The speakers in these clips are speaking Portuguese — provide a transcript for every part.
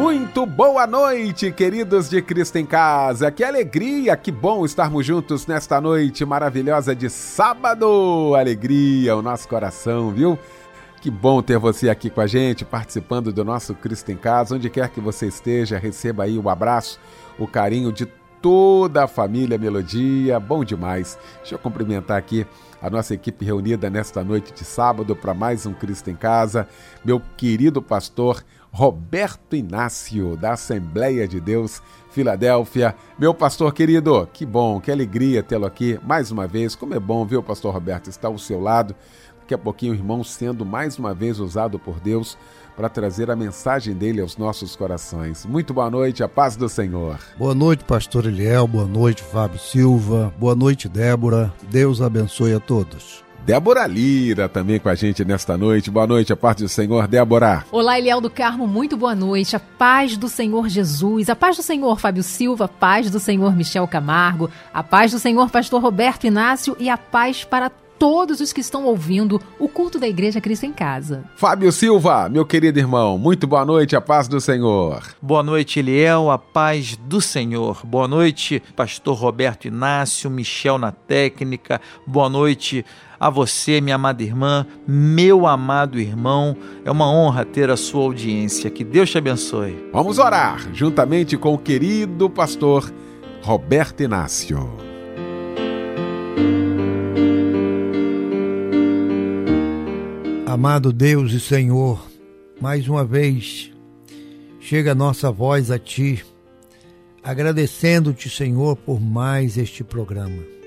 Muito boa noite, queridos de Cristo em Casa. Que alegria, que bom estarmos juntos nesta noite maravilhosa de sábado. Alegria, o nosso coração, viu? Que bom ter você aqui com a gente, participando do nosso Cristo em Casa. Onde quer que você esteja, receba aí o abraço, o carinho de toda a família Melodia. Bom demais. Deixa eu cumprimentar aqui a nossa equipe reunida nesta noite de sábado para mais um Cristo em Casa. Meu querido pastor Roberto Inácio, da Assembleia de Deus, Filadélfia. Meu pastor querido, que bom, que alegria tê-lo aqui mais uma vez. Como é bom, viu, pastor Roberto, estar ao seu lado. Daqui a pouquinho, o irmão sendo mais uma vez usado por Deus para trazer a mensagem dele aos nossos corações. Muito boa noite, a paz do Senhor. Boa noite, pastor Eliel, boa noite, Fábio Silva, boa noite, Débora. Deus abençoe a todos. Débora Lira também com a gente nesta noite. Boa noite, a paz do Senhor, Débora. Olá, Eliel do Carmo, muito boa noite. A paz do Senhor Jesus, a paz do Senhor Fábio Silva, a paz do Senhor Michel Camargo, a paz do Senhor Pastor Roberto Inácio e a paz para todos os que estão ouvindo o culto da Igreja Cristo em Casa. Fábio Silva, meu querido irmão, muito boa noite, a paz do Senhor. Boa noite, Eliel, a paz do Senhor. Boa noite, pastor Roberto Inácio, Michel na técnica. Boa noite a você, minha amada irmã, meu amado irmão. É uma honra ter a sua audiência. Que Deus te abençoe. Vamos orar juntamente com o querido pastor Roberto Inácio. Amado Deus e Senhor, mais uma vez chega a nossa voz a Ti, agradecendo-te, Senhor, por mais este programa.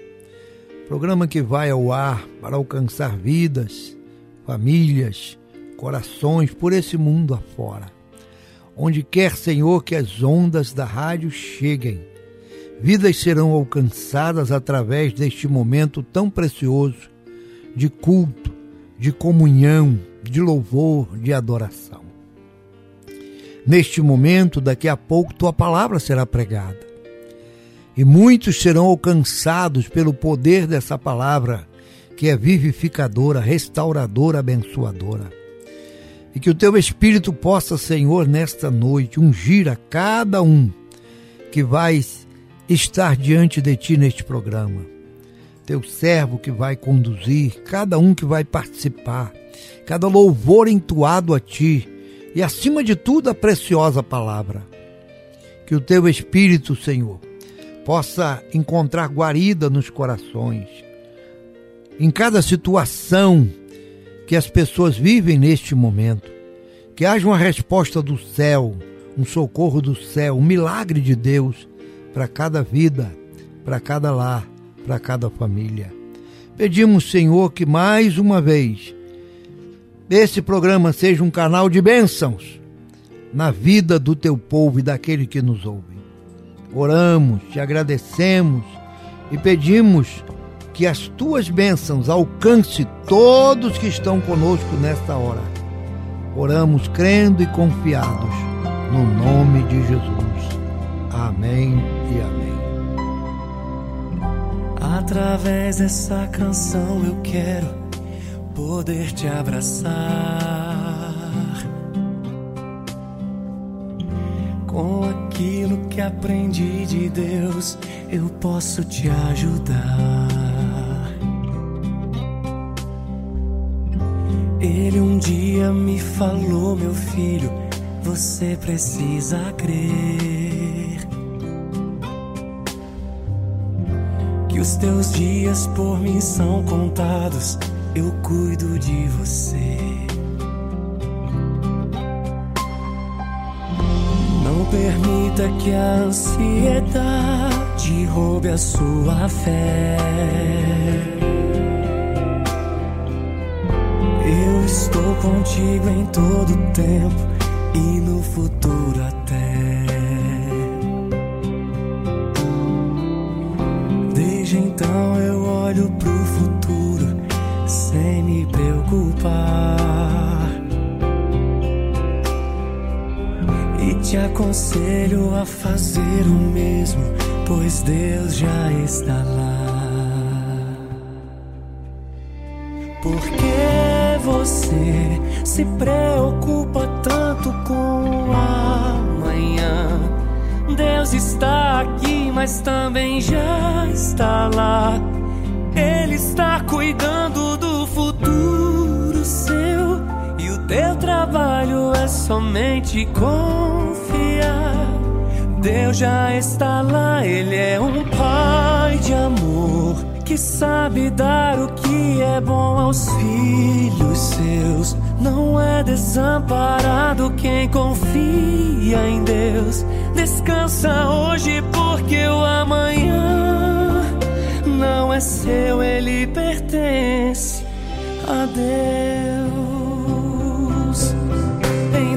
Programa que vai ao ar para alcançar vidas, famílias, corações por esse mundo afora. Onde quer, Senhor, que as ondas da rádio cheguem, vidas serão alcançadas através deste momento tão precioso de culto de comunhão, de louvor, de adoração. Neste momento, daqui a pouco, tua palavra será pregada. E muitos serão alcançados pelo poder dessa palavra, que é vivificadora, restauradora, abençoadora. E que o teu Espírito possa, Senhor, nesta noite, ungir a cada um que vai estar diante de ti neste programa teu servo que vai conduzir, cada um que vai participar, cada louvor entoado a ti e, acima de tudo, a preciosa palavra. Que o teu Espírito, Senhor, possa encontrar guarida nos corações, em cada situação que as pessoas vivem neste momento. Que haja uma resposta do céu, um socorro do céu, um milagre de Deus para cada vida, para cada lar para cada família. Pedimos, Senhor, que mais uma vez esse programa seja um canal de bênçãos na vida do teu povo e daquele que nos ouve. Oramos, te agradecemos e pedimos que as tuas bênçãos alcance todos que estão conosco nesta hora. Oramos crendo e confiados no nome de Jesus. Amém e amém. Através dessa canção eu quero poder te abraçar. Com aquilo que aprendi de Deus, eu posso te ajudar. Ele um dia me falou, meu filho, você precisa crer. Que os teus dias por mim são contados, eu cuido de você. Permita que a ansiedade roube a sua fé. Eu estou contigo em todo tempo e no futuro até. Desde então eu olho pro futuro sem me preocupar. Te aconselho a fazer o mesmo, pois Deus já está lá. Por que você se preocupa tanto com o amanhã? Deus está aqui, mas também já está lá. Somente confiar. Deus já está lá, Ele é um pai de amor que sabe dar o que é bom aos filhos seus. Não é desamparado quem confia em Deus. Descansa hoje, porque o amanhã não é seu, ele pertence a Deus.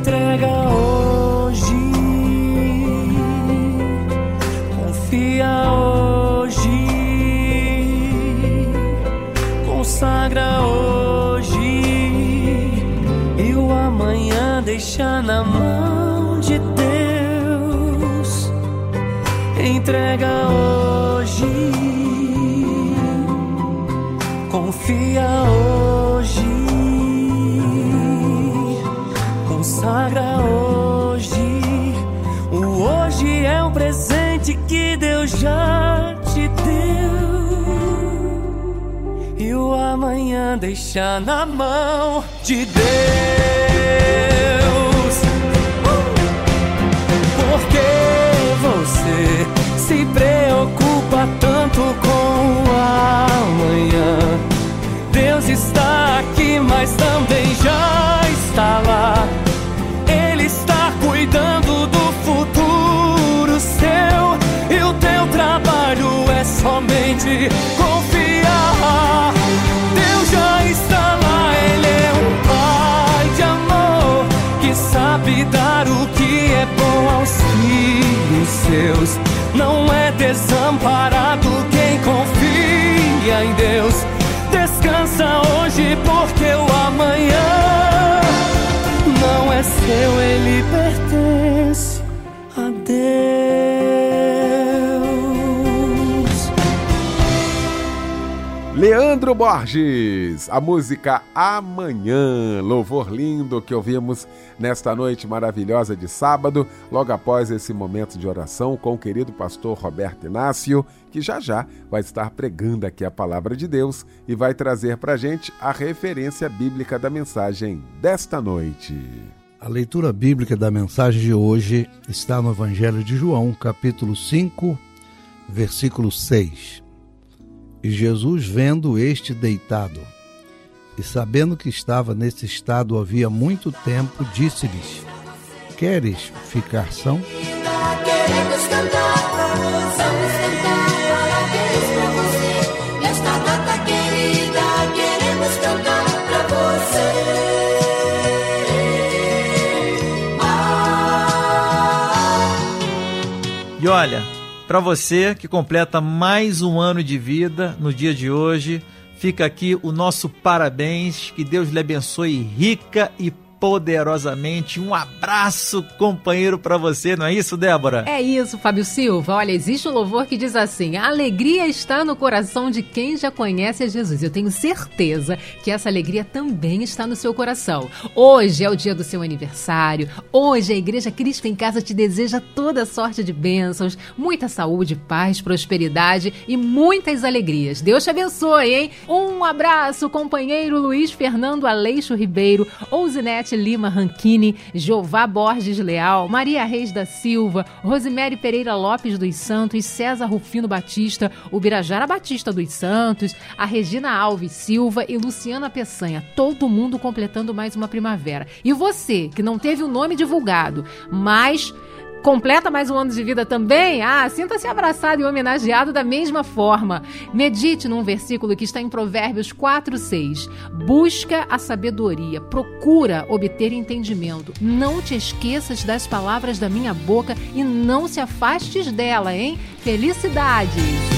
Entrega hoje, confia hoje, consagra hoje. E o amanhã deixa na mão de Deus. Entrega hoje. Confia hoje, consagra hoje. O hoje é um presente que Deus já te deu, e o amanhã deixa na mão de Deus. Por que você se preocupa tanto com o amanhã? Deus está aqui, mas também já está lá. Cuidando do futuro seu. E o teu trabalho é somente confiar. Deus já está lá, Ele é um pai de amor que sabe dar o que é bom aos filhos seus. Não é desamparado quem confia em Deus. Descansa hoje, porque o amanhã Leandro Borges, a música Amanhã, louvor lindo que ouvimos nesta noite maravilhosa de sábado, logo após esse momento de oração com o querido pastor Roberto Inácio, que já já vai estar pregando aqui a palavra de Deus e vai trazer para gente a referência bíblica da mensagem desta noite. A leitura bíblica da mensagem de hoje está no Evangelho de João, capítulo 5, versículo 6. E Jesus, vendo este deitado, e sabendo que estava nesse estado havia muito tempo, disse-lhes: Queres ficar são? Queremos cantar, pra você. Nesta data querida, queremos cantar pra você. E olha, para você que completa mais um ano de vida no dia de hoje, fica aqui o nosso parabéns, que Deus lhe abençoe rica e poderosamente. Um abraço, companheiro, para você, não é isso, Débora? É isso, Fábio Silva. Olha, existe um louvor que diz assim: a alegria está no coração de quem já conhece a Jesus. Eu tenho certeza que essa alegria também está no seu coração. Hoje é o dia do seu aniversário. Hoje a Igreja Cristo em Casa te deseja toda sorte de bênçãos, muita saúde, paz, prosperidade e muitas alegrias. Deus te abençoe, hein? Um abraço, companheiro Luiz Fernando Aleixo Ribeiro, Ousinete Lima Ranquini, Jová Borges Leal, Maria Reis da Silva, Rosemary Pereira Lopes dos Santos, César Rufino Batista, o Birajara Batista dos Santos, a Regina Alves Silva e Luciana Peçanha. Todo mundo completando mais uma primavera. E você, que não teve o nome divulgado, mas completa mais um ano de vida também? Ah, sinta-se abraçado e homenageado da mesma forma. Medite num versículo que está em Provérbios 4, 6. Busca a sabedoria, procura obter entendimento. Não te esqueças das palavras da minha boca e não se afastes dela, hein? Felicidades!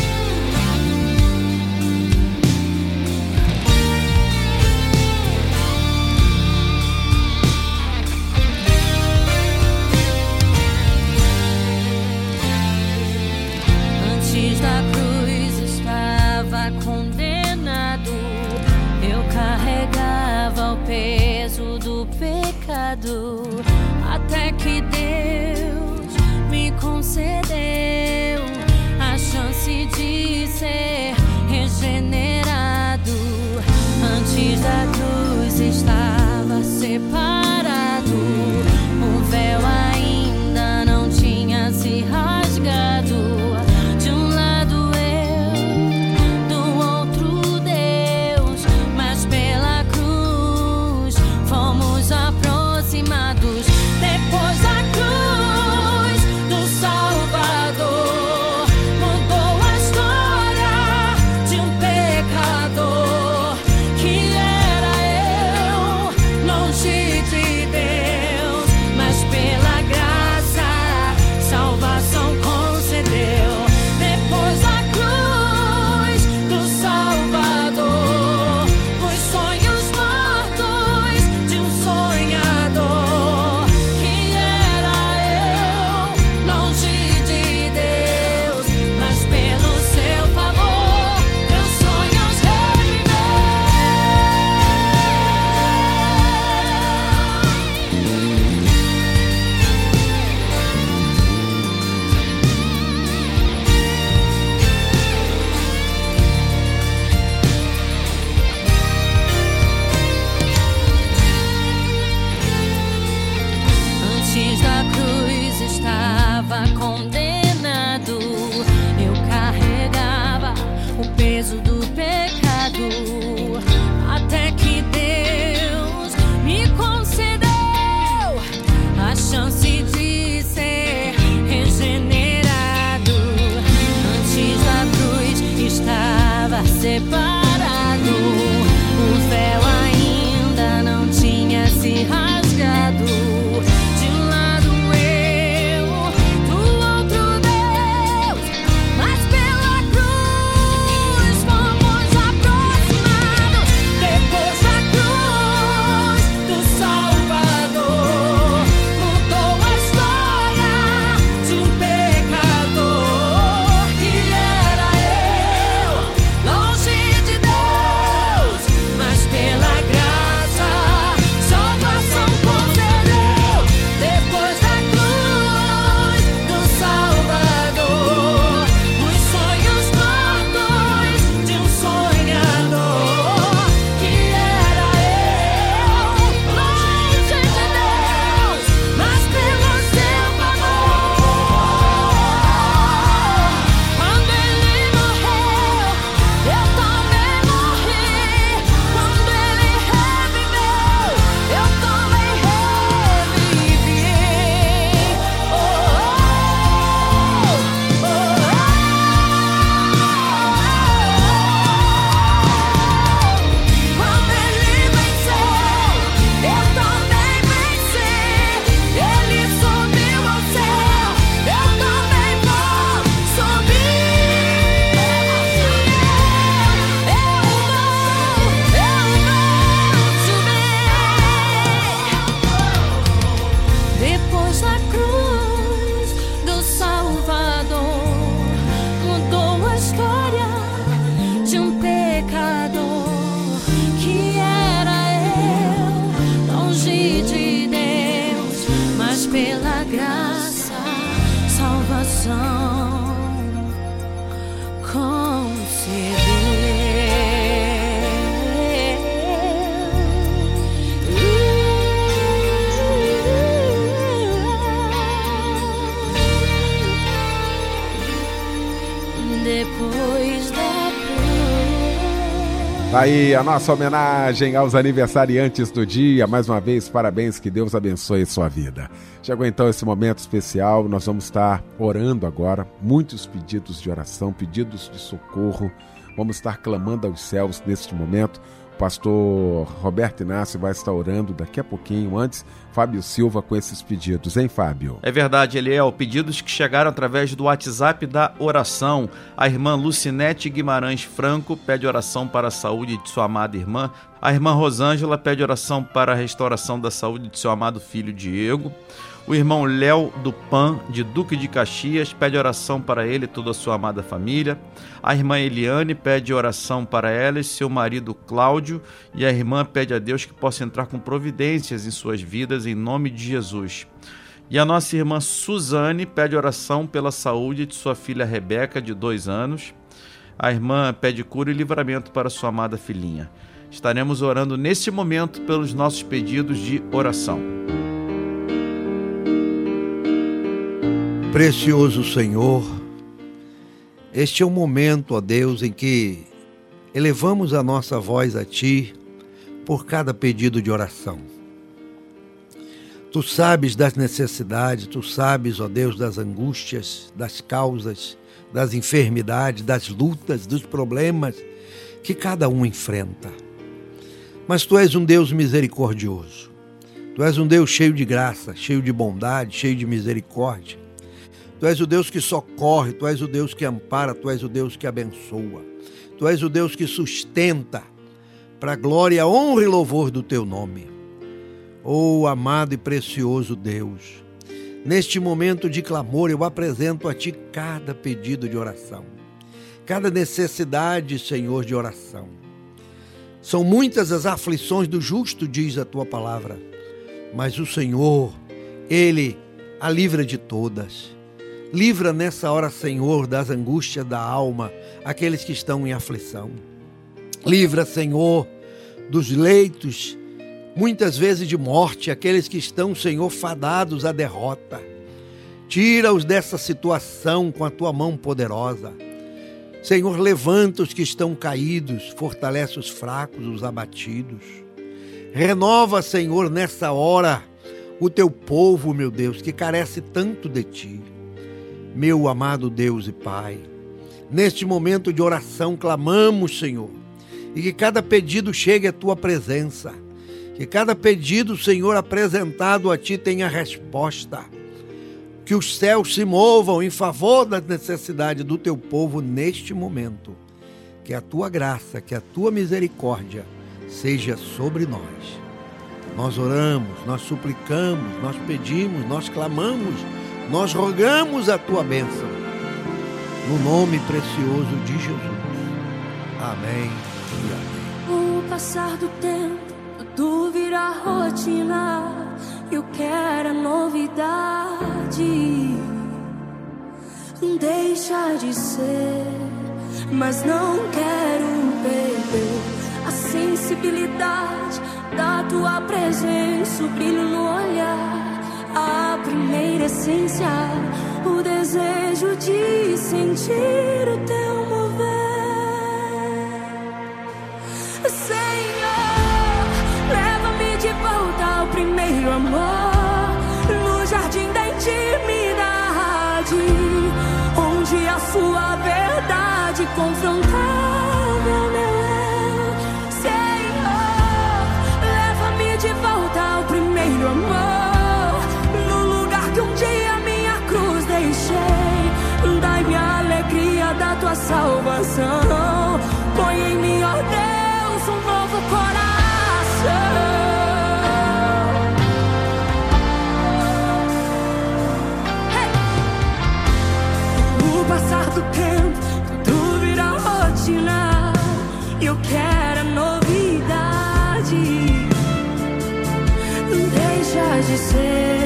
Aí a nossa homenagem aos aniversariantes do dia. Mais uma vez, parabéns, que Deus abençoe sua vida. Chegou então esse momento especial, nós vamos estar orando agora. Muitos pedidos de oração, pedidos de socorro. Vamos estar clamando aos céus neste momento pastor Roberto Inácio vai estar orando daqui a pouquinho, antes, Fábio Silva com esses pedidos, hein, Fábio? É verdade, Eliel. É, pedidos que chegaram através do WhatsApp da oração. A irmã Lucinete Guimarães Franco pede oração para a saúde de sua amada irmã. A irmã Rosângela pede oração para a restauração da saúde de seu amado filho Diego. O irmão Léo do Pan, de Duque de Caxias, pede oração para ele e toda a sua amada família. A irmã Eliane pede oração para ela e seu marido Cláudio. E a irmã pede a Deus que possa entrar com providências em suas vidas, em nome de Jesus. E a nossa irmã Suzane pede oração pela saúde de sua filha Rebeca, de dois anos. A irmã pede cura e livramento para sua amada filhinha. Estaremos orando neste momento pelos nossos pedidos de oração. Precioso Senhor, este é o momento, ó Deus, em que elevamos a nossa voz a Ti por cada pedido de oração. Tu sabes das necessidades, tu sabes, ó Deus, das angústias, das causas, das enfermidades, das lutas, dos problemas que cada um enfrenta. Mas tu és um Deus misericordioso. Tu és um Deus cheio de graça, cheio de bondade, cheio de misericórdia. Tu és o Deus que socorre, tu és o Deus que ampara, tu és o Deus que abençoa. Tu és o Deus que sustenta para a glória, honra e louvor do teu nome. Oh, amado e precioso Deus, neste momento de clamor eu apresento a ti cada pedido de oração, cada necessidade, Senhor, de oração. São muitas as aflições do justo, diz a tua palavra, mas o Senhor, ele a livra de todas. Livra nessa hora, Senhor, das angústias da alma, aqueles que estão em aflição. Livra, Senhor, dos leitos, muitas vezes de morte, aqueles que estão, Senhor, fadados à derrota. Tira-os dessa situação com a tua mão poderosa. Senhor, levanta os que estão caídos, fortalece os fracos, os abatidos. Renova, Senhor, nessa hora o teu povo, meu Deus, que carece tanto de ti meu amado Deus e Pai. Neste momento de oração, clamamos, Senhor, e que cada pedido chegue à tua presença, que cada pedido, Senhor, apresentado a ti tenha resposta, que os céus se movam em favor das necessidades do teu povo neste momento, que a tua graça, que a tua misericórdia seja sobre nós. Nós oramos, nós suplicamos, nós pedimos, nós clamamos nós rogamos a tua bênção, no nome precioso de Jesus. Amém e amém. O passar do tempo, tudo vira rotina. Eu quero a novidade. Deixa de ser, mas não quero perder a sensibilidade da tua presença, o brilho no olhar a primeira essência, o desejo de sentir o teu mover. Salvação. Põe em mim, ó Deus, um novo coração. O passar do tempo, tudo vira rotina. Eu quero a novidade. Deixa de ser,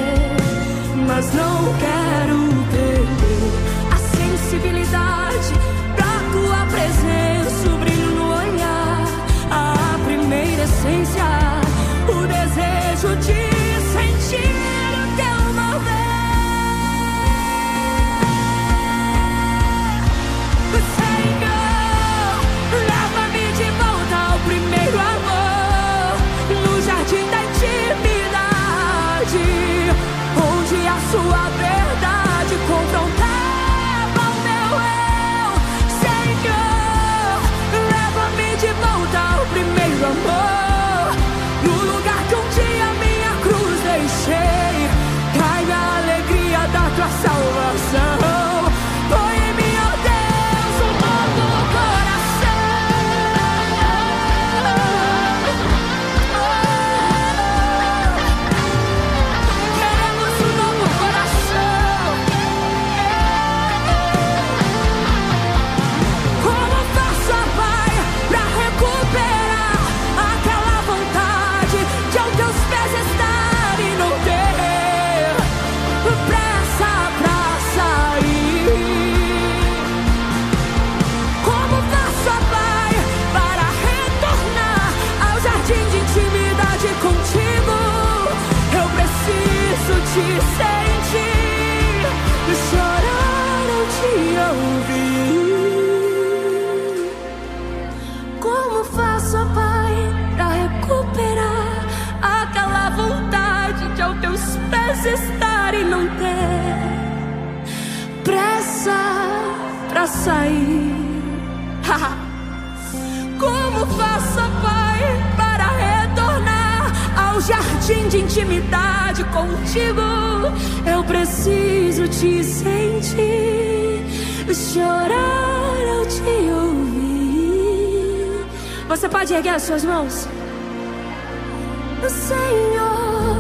Senhor,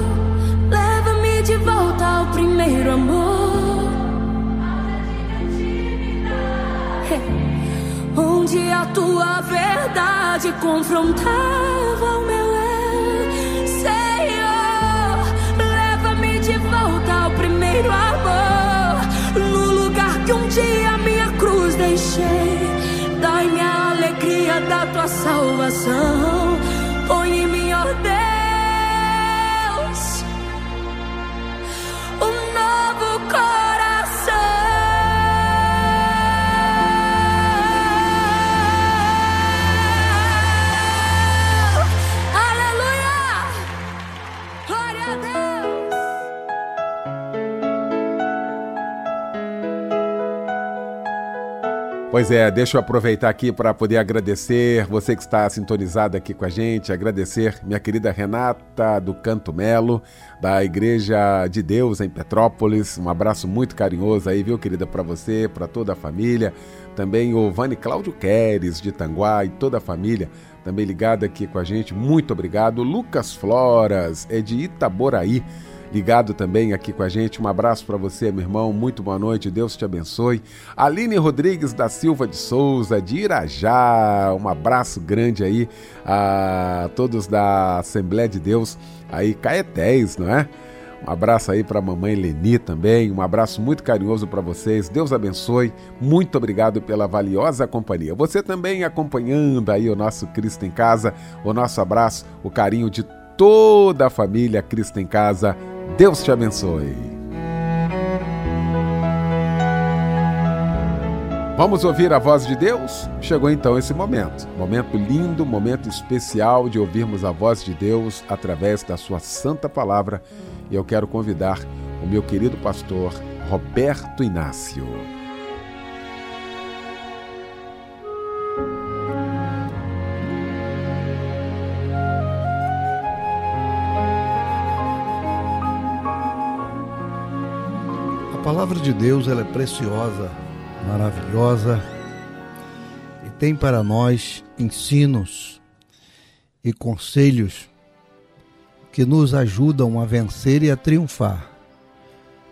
leva-me de volta ao primeiro amor. Onde a tua verdade confrontava o meu eu. Senhor, leva-me de volta ao primeiro amor. No lugar que um dia minha cruz deixei. Dai-me a alegria da tua salvação. Põe em Pois é, deixa eu aproveitar aqui para poder agradecer você que está sintonizado aqui com a gente, agradecer minha querida Renata do Canto Melo, da Igreja de Deus em Petrópolis. Um abraço muito carinhoso aí, viu, querida, para você, para toda a família. Também o Vani Cláudio Queres de Tanguá e toda a família também ligada aqui com a gente. Muito obrigado. Lucas Floras é de Itaboraí ligado também aqui com a gente. Um abraço para você, meu irmão. Muito boa noite. Deus te abençoe. Aline Rodrigues da Silva de Souza, de Irajá. Um abraço grande aí a todos da Assembleia de Deus aí, Caetés, não é? Um abraço aí para a mamãe Leni também. Um abraço muito carinhoso para vocês. Deus abençoe. Muito obrigado pela valiosa companhia. Você também acompanhando aí o nosso Cristo em Casa. O nosso abraço, o carinho de toda a família Cristo em Casa. Deus te abençoe. Vamos ouvir a voz de Deus? Chegou então esse momento. Momento lindo, momento especial de ouvirmos a voz de Deus através da sua santa palavra. E eu quero convidar o meu querido pastor Roberto Inácio. Palavra de Deus ela é preciosa, maravilhosa e tem para nós ensinos e conselhos que nos ajudam a vencer e a triunfar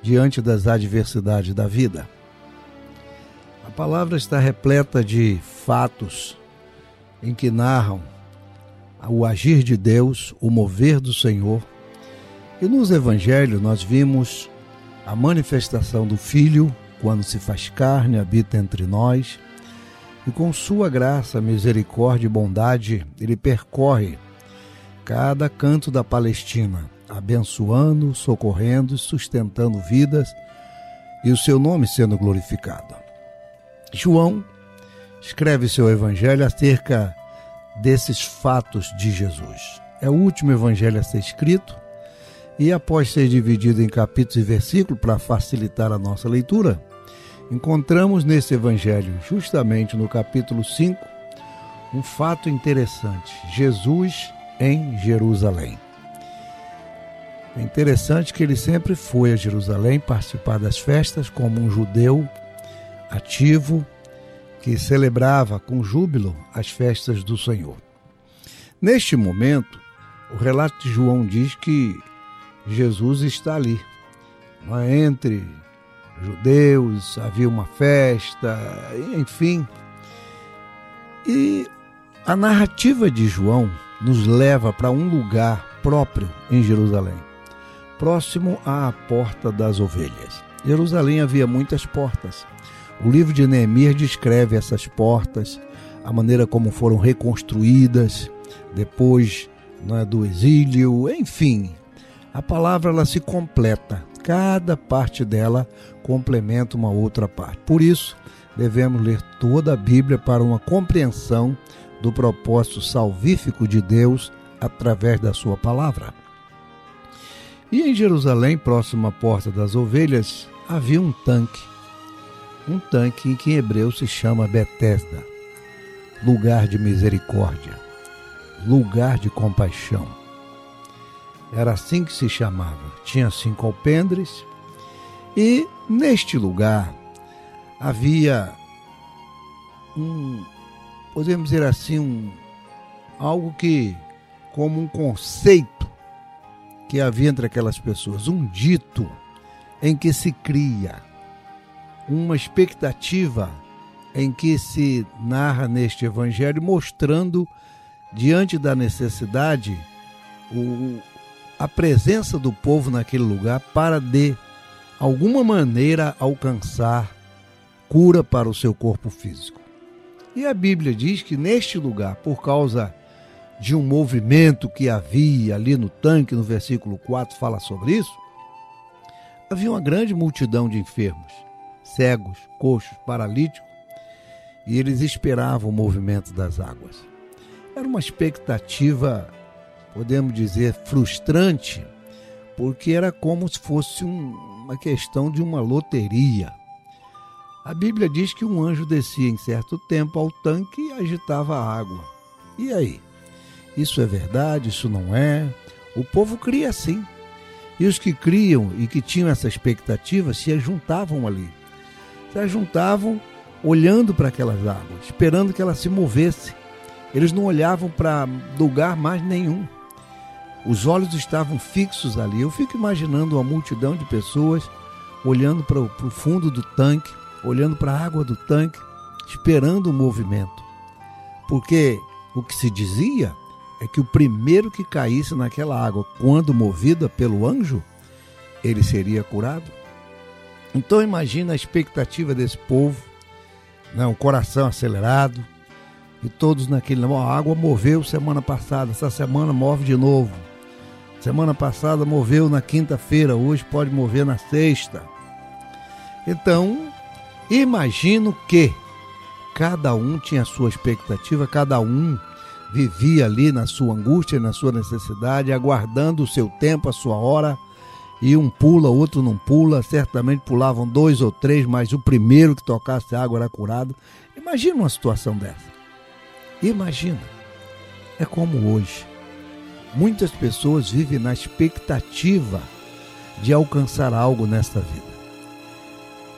diante das adversidades da vida. A palavra está repleta de fatos em que narram o agir de Deus, o mover do Senhor. E nos evangelhos nós vimos a manifestação do Filho quando se faz carne, habita entre nós, e com sua graça, misericórdia e bondade, ele percorre cada canto da Palestina, abençoando, socorrendo, sustentando vidas e o seu nome sendo glorificado. João escreve seu evangelho acerca desses fatos de Jesus. É o último evangelho a ser escrito e após ser dividido em capítulos e versículos para facilitar a nossa leitura, encontramos nesse evangelho, justamente no capítulo 5, um fato interessante: Jesus em Jerusalém. É interessante que ele sempre foi a Jerusalém participar das festas como um judeu ativo que celebrava com júbilo as festas do Senhor. Neste momento, o relato de João diz que Jesus está ali. É? Entre judeus, havia uma festa, enfim. E a narrativa de João nos leva para um lugar próprio em Jerusalém, próximo à Porta das Ovelhas. Jerusalém havia muitas portas. O livro de Neemias descreve essas portas, a maneira como foram reconstruídas depois não é, do exílio, enfim. A palavra ela se completa, cada parte dela complementa uma outra parte. Por isso, devemos ler toda a Bíblia para uma compreensão do propósito salvífico de Deus através da sua palavra. E em Jerusalém, próximo à Porta das Ovelhas, havia um tanque. um tanque que em hebreu se chama Betesda, lugar de misericórdia, lugar de compaixão. Era assim que se chamava. Tinha cinco alpendres e neste lugar havia um, podemos dizer assim, um, algo que, como um conceito que havia entre aquelas pessoas, um dito em que se cria, uma expectativa em que se narra neste evangelho, mostrando diante da necessidade o, a presença do povo naquele lugar para de alguma maneira alcançar cura para o seu corpo físico. E a Bíblia diz que neste lugar, por causa de um movimento que havia ali no tanque, no versículo 4 fala sobre isso, havia uma grande multidão de enfermos, cegos, coxos, paralíticos, e eles esperavam o movimento das águas. Era uma expectativa, podemos dizer, frustrante, porque era como se fosse um, uma questão de uma loteria. A Bíblia diz que um anjo descia em certo tempo ao tanque e agitava a água. E aí? Isso é verdade? Isso não é? O povo cria assim. E os que criam e que tinham essa expectativa se juntavam ali. Se juntavam olhando para aquelas águas, esperando que elas se movessem. Eles não olhavam para lugar mais nenhum. Os olhos estavam fixos ali. Eu fico imaginando uma multidão de pessoas olhando para o fundo do tanque, olhando para a água do tanque, esperando o movimento. Porque o que se dizia é que o primeiro que caísse naquela água, quando movida pelo anjo, ele seria curado. Então imagina a expectativa desse povo, né, um coração acelerado, e todos naquele. A água moveu semana passada, essa semana move de novo. Semana passada moveu na quinta-feira, hoje pode mover na sexta. Então, imagino que cada um tinha a sua expectativa, cada um vivia ali na sua angústia, na sua necessidade, aguardando o seu tempo, a sua hora. E um pula, outro não pula, certamente pulavam dois ou três, mas o primeiro que tocasse água era curado. Imagina uma situação dessa. Imagina. É como hoje. Muitas pessoas vivem na expectativa de alcançar algo nesta vida.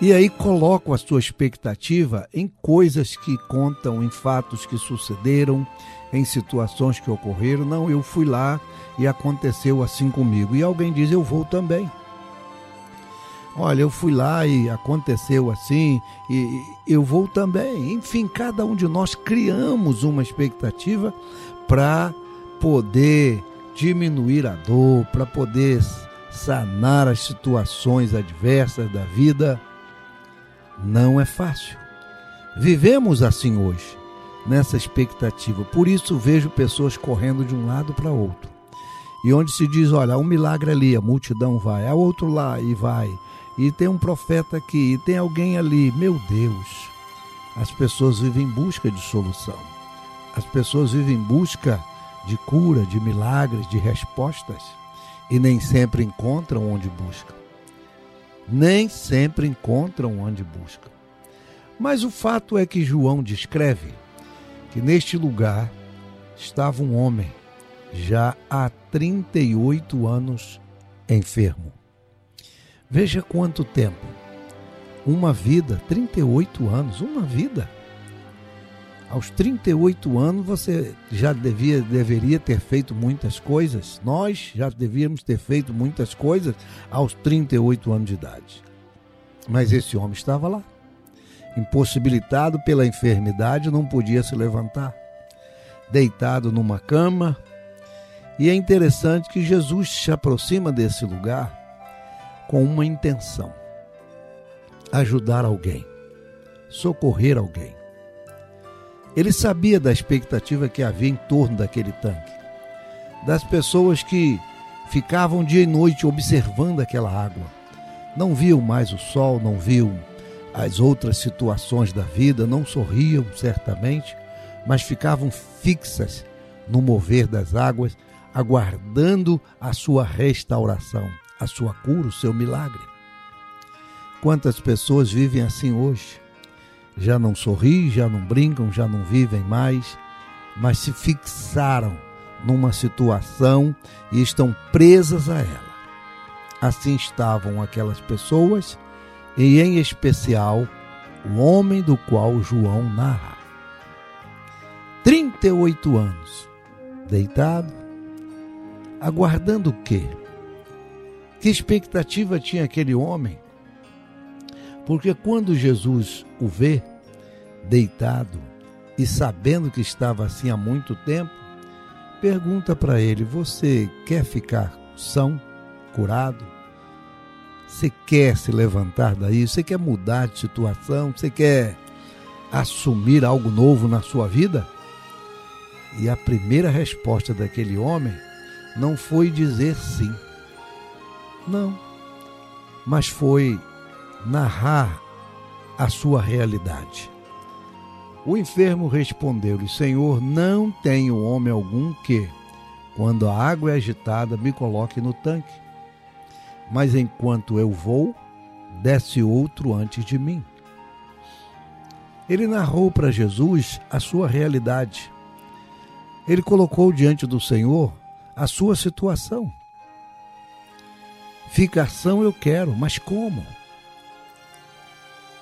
E aí colocam a sua expectativa em coisas que contam, em fatos que sucederam, em situações que ocorreram. Não, eu fui lá e aconteceu assim comigo. E alguém diz, eu vou também. Olha, eu fui lá e aconteceu assim, e eu vou também. Enfim, cada um de nós criamos uma expectativa para poder diminuir a dor, para poder sanar as situações adversas da vida. Não é fácil. Vivemos assim hoje, nessa expectativa. Por isso vejo pessoas correndo de um lado para outro. E onde se diz, olha, um milagre ali, a multidão vai, há outro lá e vai e tem um profeta aqui, e tem alguém ali. Meu Deus, as pessoas vivem em busca de solução. As pessoas vivem em busca de cura, de milagres, de respostas, e nem sempre encontram onde buscam. Nem sempre encontram onde buscam. Mas o fato é que João descreve que neste lugar estava um homem já há 38 anos enfermo. Veja quanto tempo. Uma vida, 38 anos, uma vida. Aos 38 anos você já devia, deveria ter feito muitas coisas. Nós já devíamos ter feito muitas coisas aos 38 anos de idade. Mas esse homem estava lá. Impossibilitado pela enfermidade, não podia se levantar. Deitado numa cama. E é interessante que Jesus se aproxima desse lugar com uma intenção: ajudar alguém, socorrer alguém. Ele sabia da expectativa que havia em torno daquele tanque, das pessoas que ficavam dia e noite observando aquela água. Não viam mais o sol, não viam as outras situações da vida, não sorriam certamente, mas ficavam fixas no mover das águas, aguardando a sua restauração a sua cura, o seu milagre. Quantas pessoas vivem assim hoje? Já não sorri, já não brincam, já não vivem mais, mas se fixaram numa situação e estão presas a ela. Assim estavam aquelas pessoas, e em especial o homem do qual João narra. 38 anos, deitado, aguardando o quê? Que expectativa tinha aquele homem? Porque quando Jesus o vê deitado e sabendo que estava assim há muito tempo, pergunta para ele: Você quer ficar são, curado? Você quer se levantar daí? Você quer mudar de situação? Você quer assumir algo novo na sua vida? E a primeira resposta daquele homem não foi dizer sim. Não. Mas foi narrar a sua realidade. O enfermo respondeu-lhe: Senhor, não tenho homem algum que, quando a água é agitada, me coloque no tanque. Mas enquanto eu vou, desce outro antes de mim. Ele narrou para Jesus a sua realidade. Ele colocou diante do Senhor a sua situação. Ficação eu quero, mas como?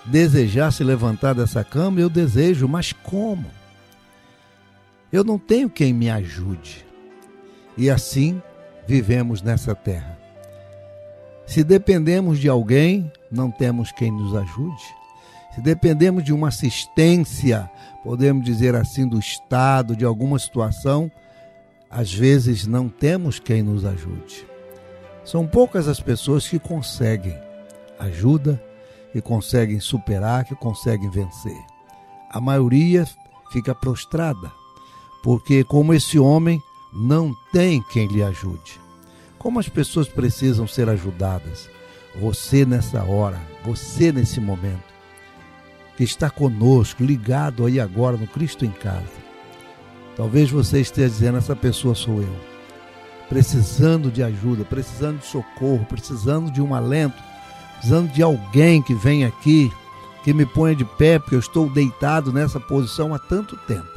Desejar se levantar dessa cama, eu desejo, mas como? Eu não tenho quem me ajude. E assim vivemos nessa terra. Se dependemos de alguém, não temos quem nos ajude. Se dependemos de uma assistência, podemos dizer assim, do Estado, de alguma situação, às vezes não temos quem nos ajude. São poucas as pessoas que conseguem ajuda, que conseguem superar, que conseguem vencer. A maioria fica prostrada, porque, como esse homem, não tem quem lhe ajude. Como as pessoas precisam ser ajudadas. Você nessa hora, você nesse momento, que está conosco, ligado aí agora no Cristo em casa. Talvez você esteja dizendo: essa pessoa sou eu. Precisando de ajuda, precisando de socorro, precisando de um alento, precisando de alguém que venha aqui, que me ponha de pé, porque eu estou deitado nessa posição há tanto tempo.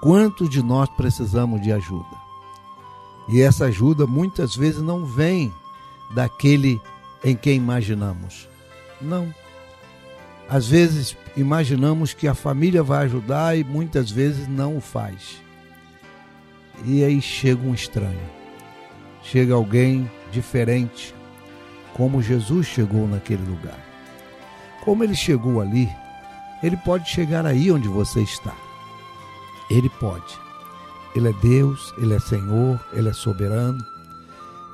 Quantos de nós precisamos de ajuda? E essa ajuda muitas vezes não vem daquele em quem imaginamos. Não. Às vezes imaginamos que a família vai ajudar e muitas vezes não o faz. E aí chega um estranho. Chega alguém diferente, como Jesus chegou naquele lugar. Como ele chegou ali, ele pode chegar aí onde você está. Ele pode. Ele é Deus, ele é Senhor, ele é soberano.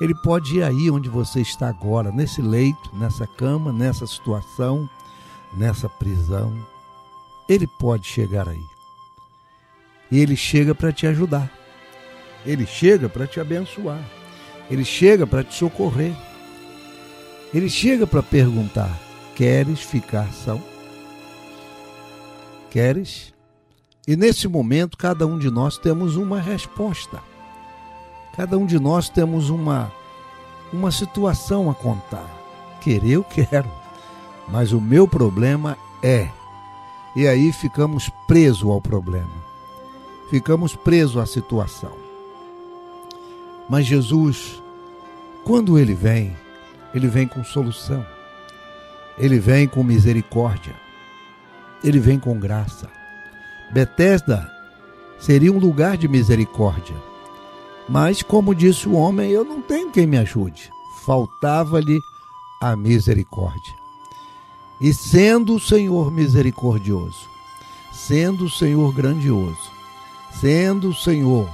Ele pode ir aí onde você está agora, nesse leito, nessa cama, nessa situação, nessa prisão. Ele pode chegar aí. E ele chega para te ajudar. Ele chega para te abençoar. Ele chega para te socorrer. Ele chega para perguntar: Queres ficar são? Queres? E nesse momento, cada um de nós temos uma resposta. Cada um de nós temos uma, uma situação a contar. Querer, eu quero. Mas o meu problema é. E aí ficamos presos ao problema. Ficamos presos à situação. Mas Jesus, quando ele vem, ele vem com solução. Ele vem com misericórdia. Ele vem com graça. Betesda seria um lugar de misericórdia. Mas, como disse o homem, eu não tenho quem me ajude. Faltava-lhe a misericórdia. E sendo o Senhor misericordioso, sendo o Senhor grandioso, sendo o Senhor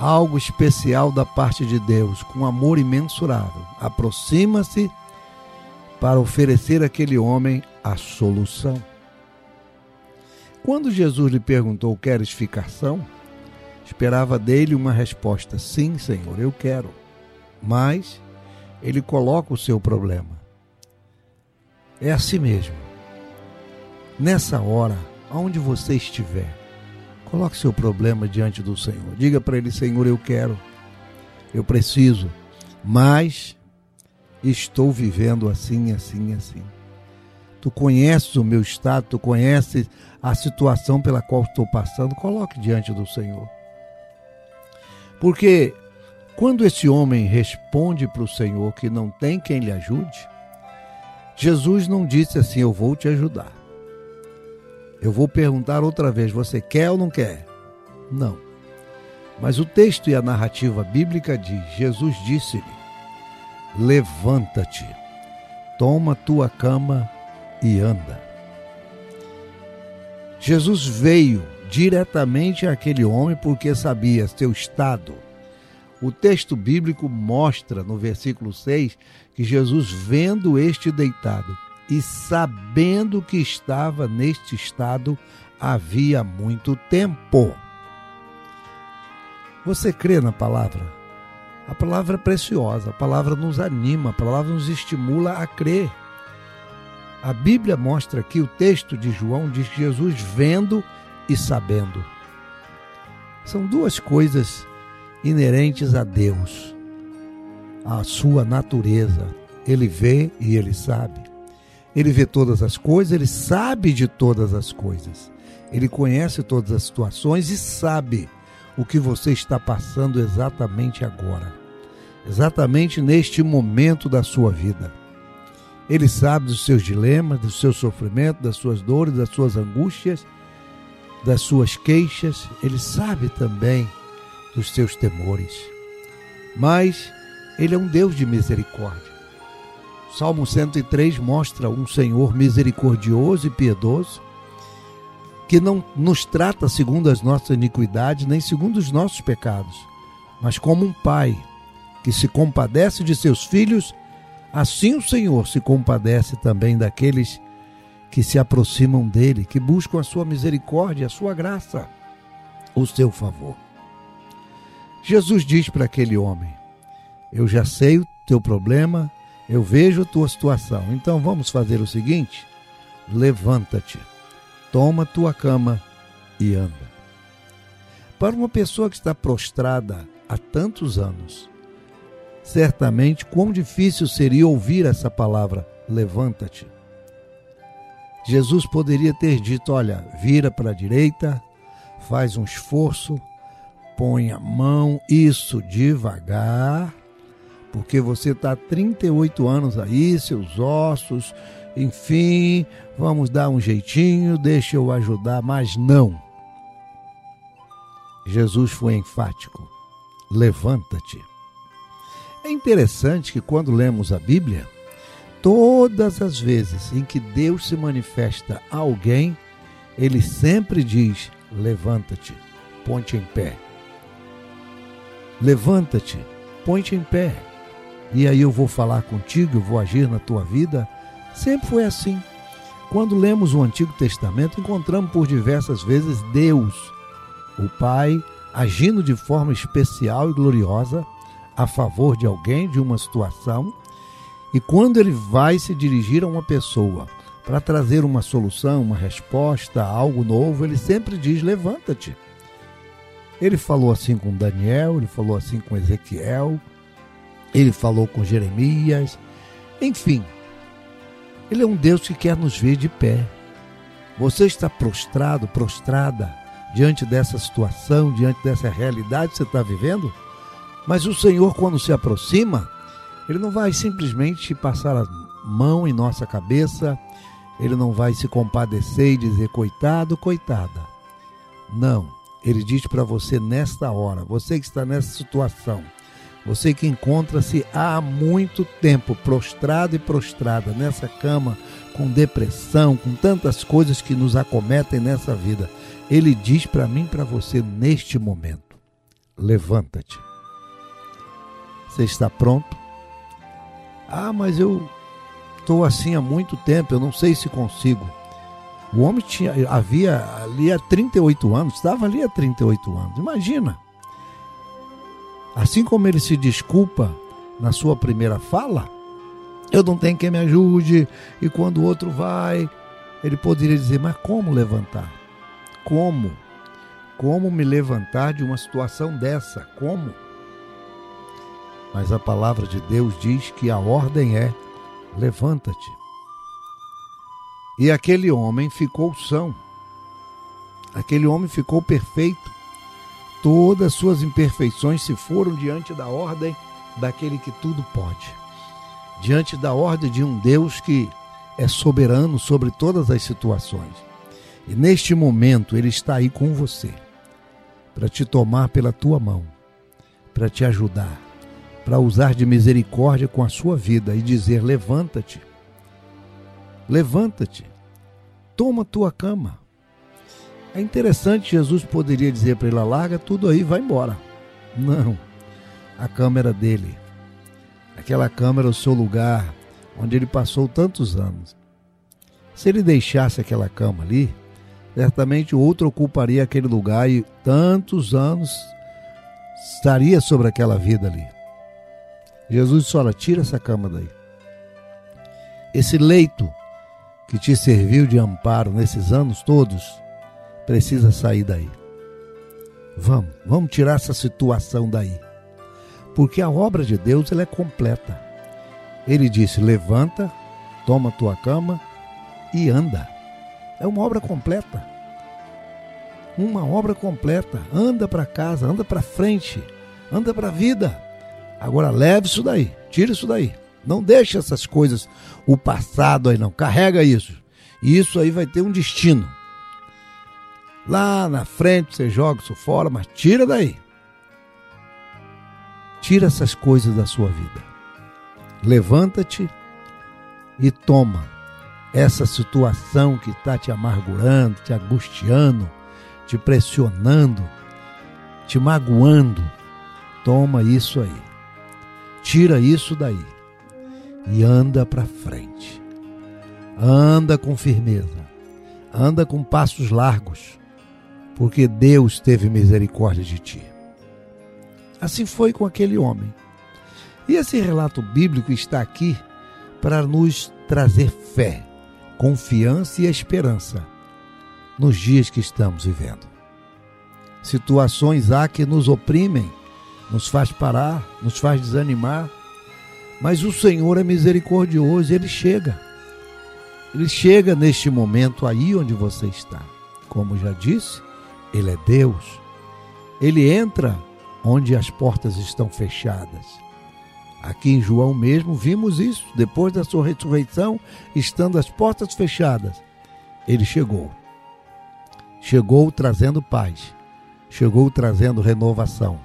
algo especial da parte de Deus, com amor imensurável, aproxima-se para oferecer àquele homem a solução. Quando Jesus lhe perguntou: Queres ficar são? Esperava dele uma resposta: Sim, Senhor, eu quero. Mas ele coloca o seu problema. É assim mesmo. Nessa hora, aonde você estiver, coloque seu problema diante do Senhor. Diga para ele: Senhor, eu quero, eu preciso, mas estou vivendo assim, assim, assim. tu conheces o meu estado, tu conheces a situação pela qual estou passando, coloque diante do Senhor. Porque quando esse homem responde para o Senhor que não tem quem lhe ajude, Jesus não disse assim: Eu vou te ajudar. Eu vou perguntar outra vez: Você quer ou não quer? Não. Mas o texto e a narrativa bíblica diz: Jesus disse-lhe: Levanta-te, toma tua cama e anda. Jesus veio diretamente àquele homem porque sabia seu estado. O texto bíblico mostra no versículo 6 que Jesus, vendo este deitado e sabendo que estava neste estado havia muito tempo. Você crê na palavra? A palavra é preciosa, a palavra nos anima, a palavra nos estimula a crer. A Bíblia mostra aqui, o texto de João diz que Jesus vendo e sabendo. São duas coisas inerentes a Deus, a sua natureza. Ele vê e ele sabe. Ele vê todas as coisas, ele sabe de todas as coisas. Ele conhece todas as situações e sabe o que você está passando exatamente agora, exatamente neste momento da sua vida. Ele sabe dos seus dilemas, do seu sofrimento, das suas dores, das suas angústias, das suas queixas. Ele sabe também dos seus temores. Mas ele é um Deus de misericórdia. Salmo 103 mostra um Senhor misericordioso e piedoso, que não nos trata segundo as nossas iniquidades, nem segundo os nossos pecados, mas como um pai que se compadece de seus filhos, assim o Senhor se compadece também daqueles que se aproximam dele, que buscam a sua misericórdia, a sua graça, o seu favor. Jesus diz para aquele homem: Eu já sei o teu problema, eu vejo a tua situação. Então vamos fazer o seguinte: levanta-te, toma tua cama e anda. Para uma pessoa que está prostrada há tantos anos, certamente quão difícil seria ouvir essa palavra: levanta-te. Jesus poderia ter dito: olha, vira para a direita, faz um esforço, põe a mão, isso devagar, porque você está 38 anos aí, seus ossos, enfim, vamos dar um jeitinho, deixa eu ajudar, mas não. Jesus foi enfático: levanta-te. É interessante que quando lemos a Bíblia, todas as vezes em que Deus se manifesta a alguém, ele sempre diz: levanta-te, ponte em pé. Levanta-te, ponte em pé. E aí eu vou falar contigo, eu vou agir na tua vida. Sempre foi assim. Quando lemos o Antigo Testamento, encontramos por diversas vezes Deus, o Pai, agindo de forma especial e gloriosa a favor de alguém, de uma situação. E quando ele vai se dirigir a uma pessoa para trazer uma solução, uma resposta, algo novo, ele sempre diz: levanta-te. Ele falou assim com Daniel, ele falou assim com Ezequiel, ele falou com Jeremias, enfim. Ele é um Deus que quer nos ver de pé. Você está prostrado, prostrada diante dessa situação, diante dessa realidade que você está vivendo? Mas o Senhor, quando se aproxima, Ele não vai simplesmente passar a mão em nossa cabeça, Ele não vai se compadecer e dizer, coitado, coitada. Não, Ele diz para você nesta hora, você que está nessa situação, você que encontra-se há muito tempo prostrado e prostrada nessa cama, com depressão, com tantas coisas que nos acometem nessa vida, Ele diz para mim para você neste momento: levanta-te. Você está pronto? Ah, mas eu estou assim há muito tempo, eu não sei se consigo. O homem tinha, havia ali há 38 anos, estava ali há 38 anos. Imagina. Assim como ele se desculpa na sua primeira fala, eu não tenho quem me ajude, e quando o outro vai, ele poderia dizer: Mas como levantar? Como? Como me levantar de uma situação dessa? Como? Mas a palavra de Deus diz que a ordem é: levanta-te. E aquele homem ficou são. Aquele homem ficou perfeito. Todas as suas imperfeições se foram diante da ordem daquele que tudo pode. Diante da ordem de um Deus que é soberano sobre todas as situações. E neste momento ele está aí com você para te tomar pela tua mão, para te ajudar, para usar de misericórdia com a sua vida e dizer: levanta-te, levanta-te, toma tua cama. É interessante, Jesus poderia dizer para ele: larga tudo aí, vai embora. Não, a cama era dele. Aquela cama era o seu lugar, onde ele passou tantos anos. Se ele deixasse aquela cama ali, certamente outro ocuparia aquele lugar e tantos anos estaria sobre aquela vida ali. Jesus disse: Olha, tira essa cama daí. Esse leito que te serviu de amparo nesses anos todos precisa sair daí. Vamos, vamos tirar essa situação daí. Porque a obra de Deus ela é completa. Ele disse: Levanta, toma tua cama e anda. É uma obra completa. Uma obra completa. Anda para casa, anda para frente, anda para a vida. Agora leve isso daí, tira isso daí. Não deixe essas coisas, o passado aí não. Carrega isso. E isso aí vai ter um destino. Lá na frente você joga isso fora, mas tira daí. Tira essas coisas da sua vida. Levanta-te e toma essa situação que está te amargurando, te angustiando, te pressionando, te magoando. Toma isso aí. Tira isso daí e anda para frente. Anda com firmeza. Anda com passos largos, porque Deus teve misericórdia de ti. Assim foi com aquele homem. E esse relato bíblico está aqui para nos trazer fé, confiança e esperança nos dias que estamos vivendo. Situações há que nos oprimem, nos faz parar, nos faz desanimar, mas o Senhor é misericordioso, ele chega. Ele chega neste momento aí onde você está. Como já disse, ele é Deus. Ele entra onde as portas estão fechadas. Aqui em João mesmo vimos isso, depois da sua ressurreição, estando as portas fechadas, ele chegou. Chegou trazendo paz, chegou trazendo renovação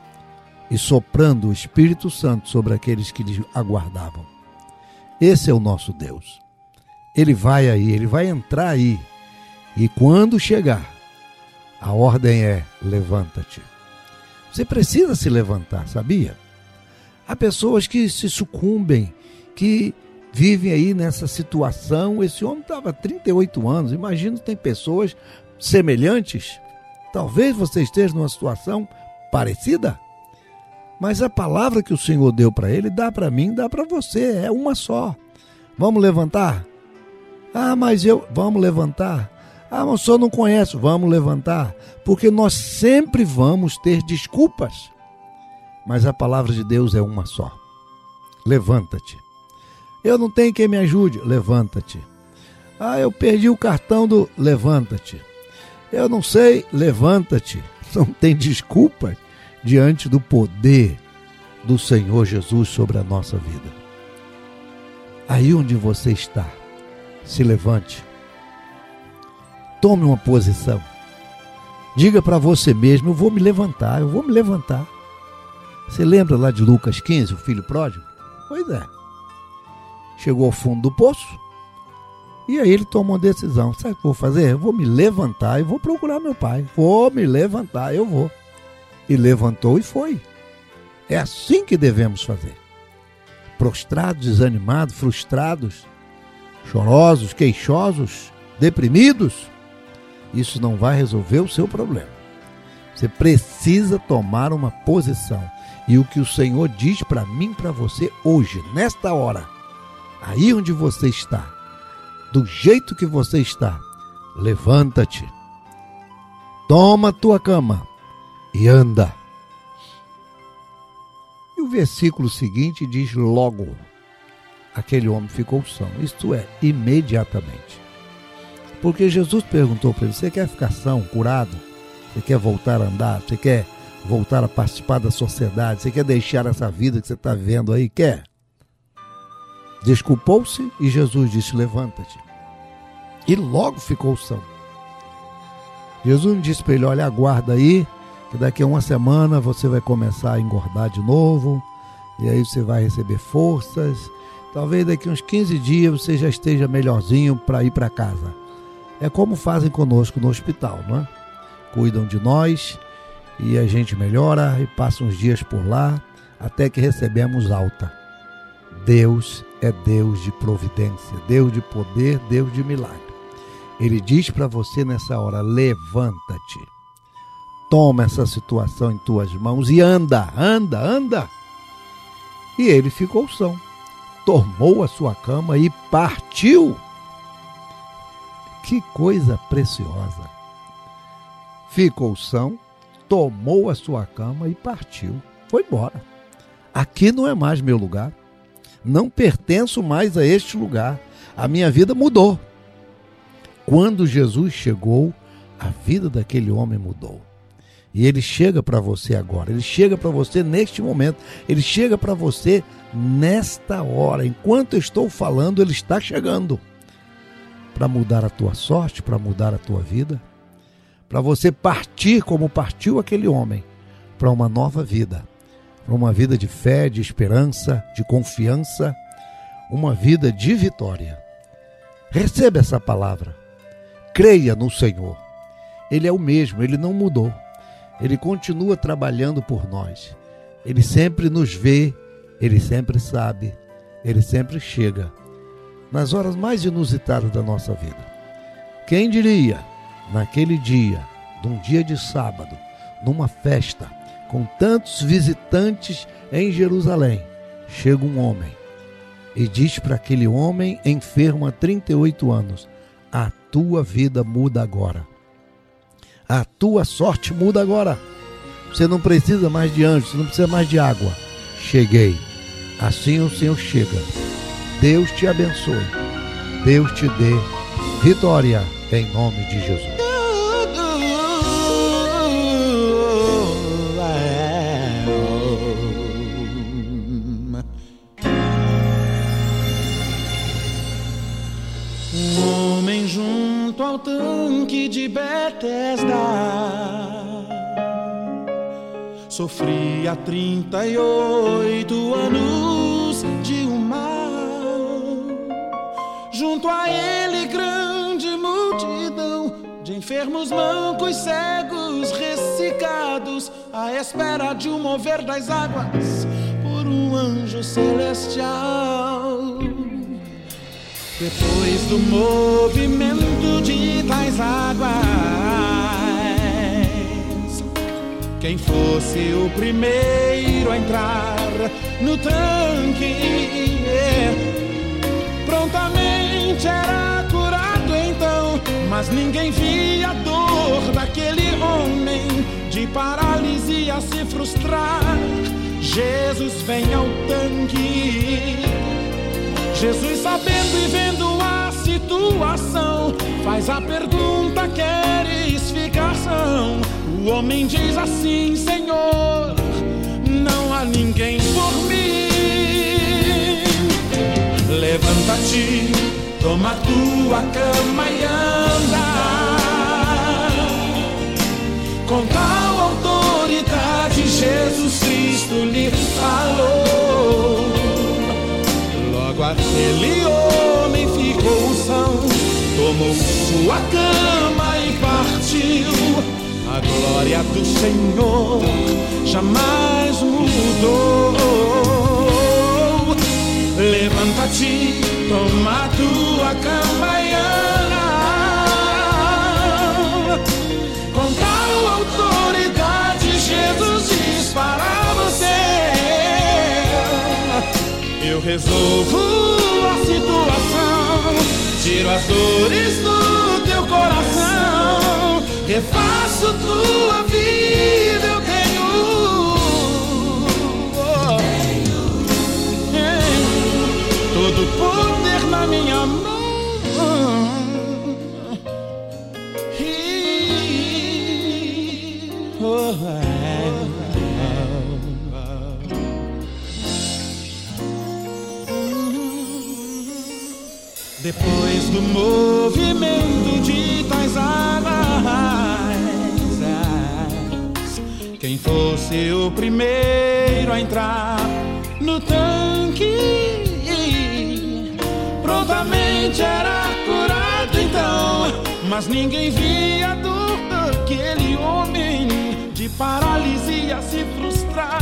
e soprando o Espírito Santo sobre aqueles que lhe aguardavam. Esse é o nosso Deus. Ele vai aí, ele vai entrar aí. E quando chegar, a ordem é: levanta-te. Você precisa se levantar, sabia? Há pessoas que se sucumbem, que vivem aí nessa situação. Esse homem estava 38 anos. Imagino tem pessoas semelhantes. Talvez você esteja numa situação parecida. Mas a palavra que o Senhor deu para ele dá para mim, dá para você, é uma só. Vamos levantar? Ah, mas eu. Vamos levantar. Ah, mas senhor não conhece. Vamos levantar. Porque nós sempre vamos ter desculpas. Mas a palavra de Deus é uma só. Levanta-te. Eu não tenho quem me ajude. Levanta-te. Ah, eu perdi o cartão do. Levanta-te. Eu não sei. Levanta-te. Não tem desculpas diante do poder do Senhor Jesus sobre a nossa vida. Aí onde você está se levante. Tome uma posição. Diga para você mesmo: eu vou me levantar, eu vou me levantar. Você lembra lá de Lucas 15, o filho pródigo? Pois é. Chegou ao fundo do poço e aí ele tomou uma decisão: sabe o que eu vou fazer? Eu vou me levantar e vou procurar meu pai. Vou me levantar, eu vou. E levantou e foi. É assim que devemos fazer. Prostrados, desanimados, frustrados, chorosos, queixosos, deprimidos, isso não vai resolver o seu problema. Você precisa tomar uma posição. E o que o Senhor diz para mim, para você hoje, nesta hora, aí onde você está, do jeito que você está, levanta-te, toma tua cama e anda. E o versículo seguinte diz: logo aquele homem ficou são, isto é, imediatamente. Porque Jesus perguntou para ele: Você quer ficar são, curado? Você quer voltar a andar? Você quer voltar a participar da sociedade? Você quer deixar essa vida que você está vivendo aí? Quer? Desculpou-se e Jesus disse: Levanta-te. E logo ficou são. Jesus disse para ele: Olha, aguarda aí, que daqui a uma semana você vai começar a engordar de novo, e aí você vai receber forças. Talvez daqui a uns 15 dias você já esteja melhorzinho para ir para casa. É como fazem conosco no hospital, não é? Cuidam de nós e a gente melhora e passa uns dias por lá até que recebemos alta. Deus é Deus de providência, Deus de poder, Deus de milagre. Ele diz para você nessa hora: levanta-te. Toma essa situação em tuas mãos e anda, anda, anda. E ele ficou são. Tomou a sua cama e partiu. Que coisa preciosa. Ficou são, tomou a sua cama e partiu. Foi embora. Aqui não é mais meu lugar. Não pertenço mais a este lugar. A minha vida mudou. Quando Jesus chegou, a vida daquele homem mudou. E ele chega para você agora, ele chega para você neste momento, ele chega para você nesta hora. Enquanto eu estou falando, ele está chegando para mudar a tua sorte, para mudar a tua vida, para você partir como partiu aquele homem para uma nova vida, para uma vida de fé, de esperança, de confiança, uma vida de vitória. Receba essa palavra. Creia no Senhor. Ele é o mesmo, ele não mudou. Ele continua trabalhando por nós. Ele sempre nos vê, ele sempre sabe, ele sempre chega nas horas mais inusitadas da nossa vida. Quem diria, naquele dia, num dia de sábado, numa festa, com tantos visitantes em Jerusalém, chega um homem e diz para aquele homem enfermo há 38 anos: A tua vida muda agora. A tua sorte muda agora. Você não precisa mais de anjos, você não precisa mais de água. Cheguei. Assim o Senhor chega. Deus te abençoe. Deus te dê vitória em nome de Jesus. Um homem junto ao tanque de Betesda sofria 38 anos Junto a ele, grande multidão de enfermos, mancos, cegos, ressecados, à espera de um mover das águas por um anjo celestial. Depois do movimento de tais águas, quem fosse o primeiro a entrar no tanque, era curado então, mas ninguém via a dor daquele homem de paralisia se frustrar. Jesus vem ao tanque. Jesus, sabendo e vendo a situação, faz a pergunta: queres ficar? O homem diz assim: Senhor, não há ninguém por mim. Levanta-te, toma tua cama e anda. Com tal autoridade, Jesus Cristo lhe falou. Logo aquele homem ficou são, tomou sua cama e partiu. A glória do Senhor jamais mudou. Levanta-te, toma tua cama anda. Com tal autoridade, Jesus diz para você. Eu resolvo a situação, tiro as dores do teu coração, refaço tua vida. minha mão. Depois do movimento de tais águas, quem fosse o primeiro a entrar no tanque era curado então. Mas ninguém via a dor homem de paralisia se frustrar.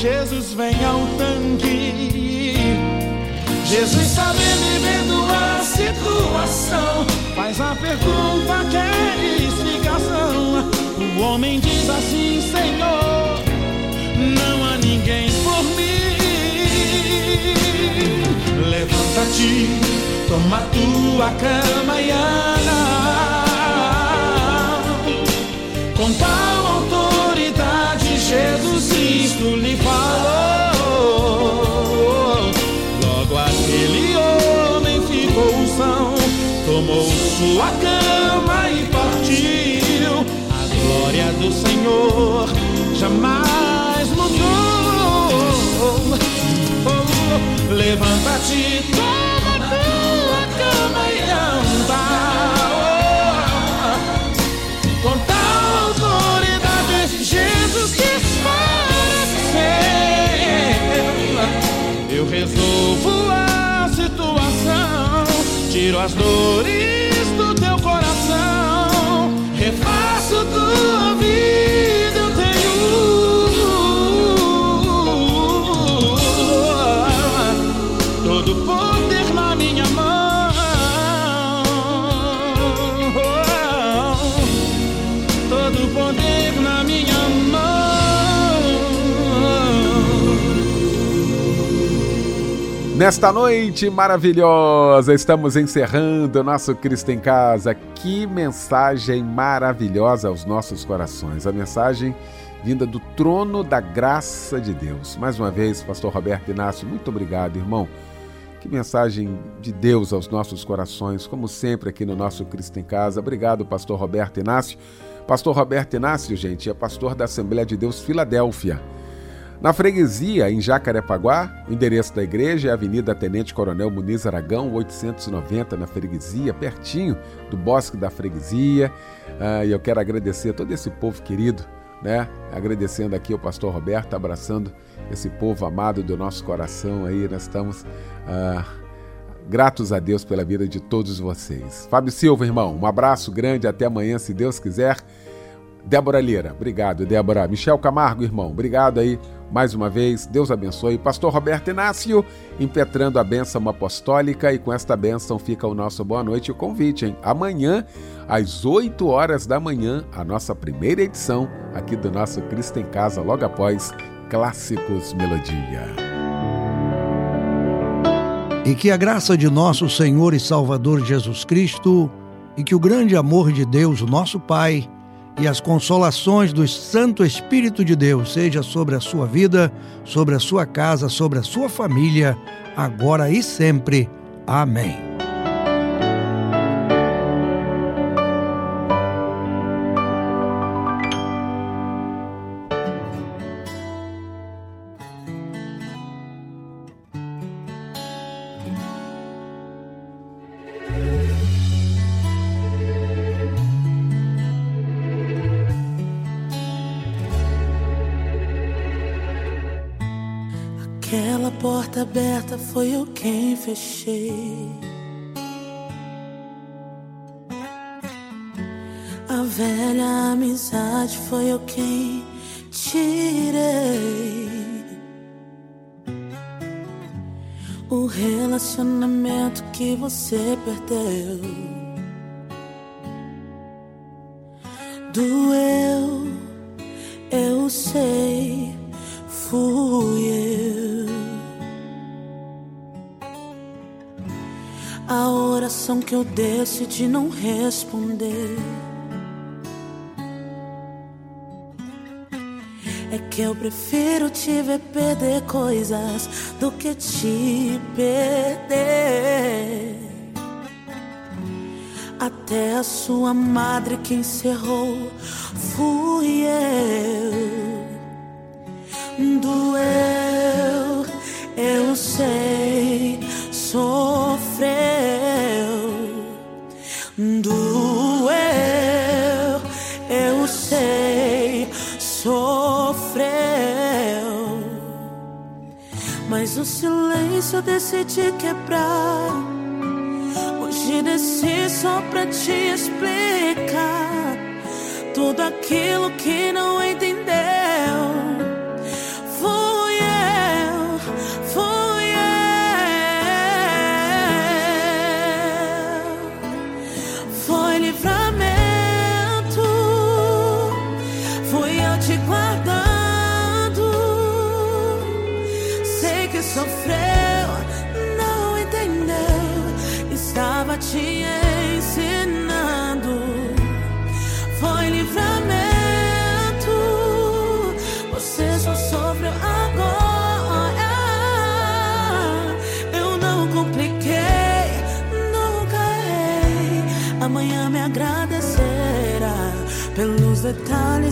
Jesus vem ao tanque. Jesus sabendo e vendo a situação, faz a pergunta, quer explicação. O homem diz assim, Senhor, não há Levanta-te, toma tua cama e anda. Com tal autoridade, Jesus Cristo lhe falou. Logo aquele homem ficou são, tomou sua cama e partiu. A glória do Senhor Levanta-te, toma tua cama e anda. Oh, com tal autoridade, Jesus quis parecer. Eu resolvo a situação, tiro as dores Nesta noite maravilhosa, estamos encerrando o nosso Cristo em Casa. Que mensagem maravilhosa aos nossos corações. A mensagem vinda do trono da graça de Deus. Mais uma vez, Pastor Roberto Inácio, muito obrigado, irmão. Que mensagem de Deus aos nossos corações, como sempre aqui no nosso Cristo em Casa. Obrigado, Pastor Roberto Inácio. Pastor Roberto Inácio, gente, é pastor da Assembleia de Deus Filadélfia. Na freguesia, em Jacarepaguá, o endereço da igreja é Avenida Tenente Coronel Muniz Aragão, 890, na freguesia, pertinho do Bosque da Freguesia. Ah, e eu quero agradecer a todo esse povo querido, né? Agradecendo aqui ao pastor Roberto, abraçando esse povo amado do nosso coração aí. Nós estamos ah, gratos a Deus pela vida de todos vocês. Fábio Silva, irmão, um abraço grande, até amanhã, se Deus quiser. Débora Lira, obrigado, Débora. Michel Camargo, irmão, obrigado aí mais uma vez. Deus abençoe. Pastor Roberto Inácio, impetrando a bênção apostólica, e com esta bênção fica o nosso boa noite e o convite, hein? Amanhã, às 8 horas da manhã, a nossa primeira edição aqui do nosso Cristo em Casa, logo após Clássicos Melodia. E que a graça de nosso Senhor e Salvador Jesus Cristo, e que o grande amor de Deus, nosso Pai, e as consolações do Santo Espírito de Deus seja sobre a sua vida, sobre a sua casa, sobre a sua família, agora e sempre. Amém. Foi eu quem fechei. A velha amizade foi eu quem tirei. O relacionamento que você perdeu doeu, eu sei, fui eu. A oração que eu decidi não responder É que eu prefiro te ver perder coisas do que te perder. Até a sua madre que encerrou fui eu. Doeu, eu sei sofreu, doeu, eu sei, sofreu. Mas o silêncio eu decidi quebrar. Hoje desci só pra te explicar tudo aquilo que não entendi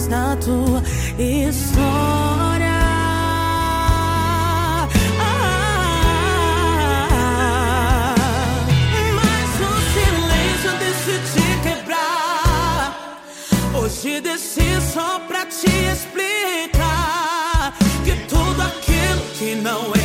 mais da tua história. Ah, mas o silêncio decidi quebrar. Hoje desci só pra te explicar que tudo aquilo que não é.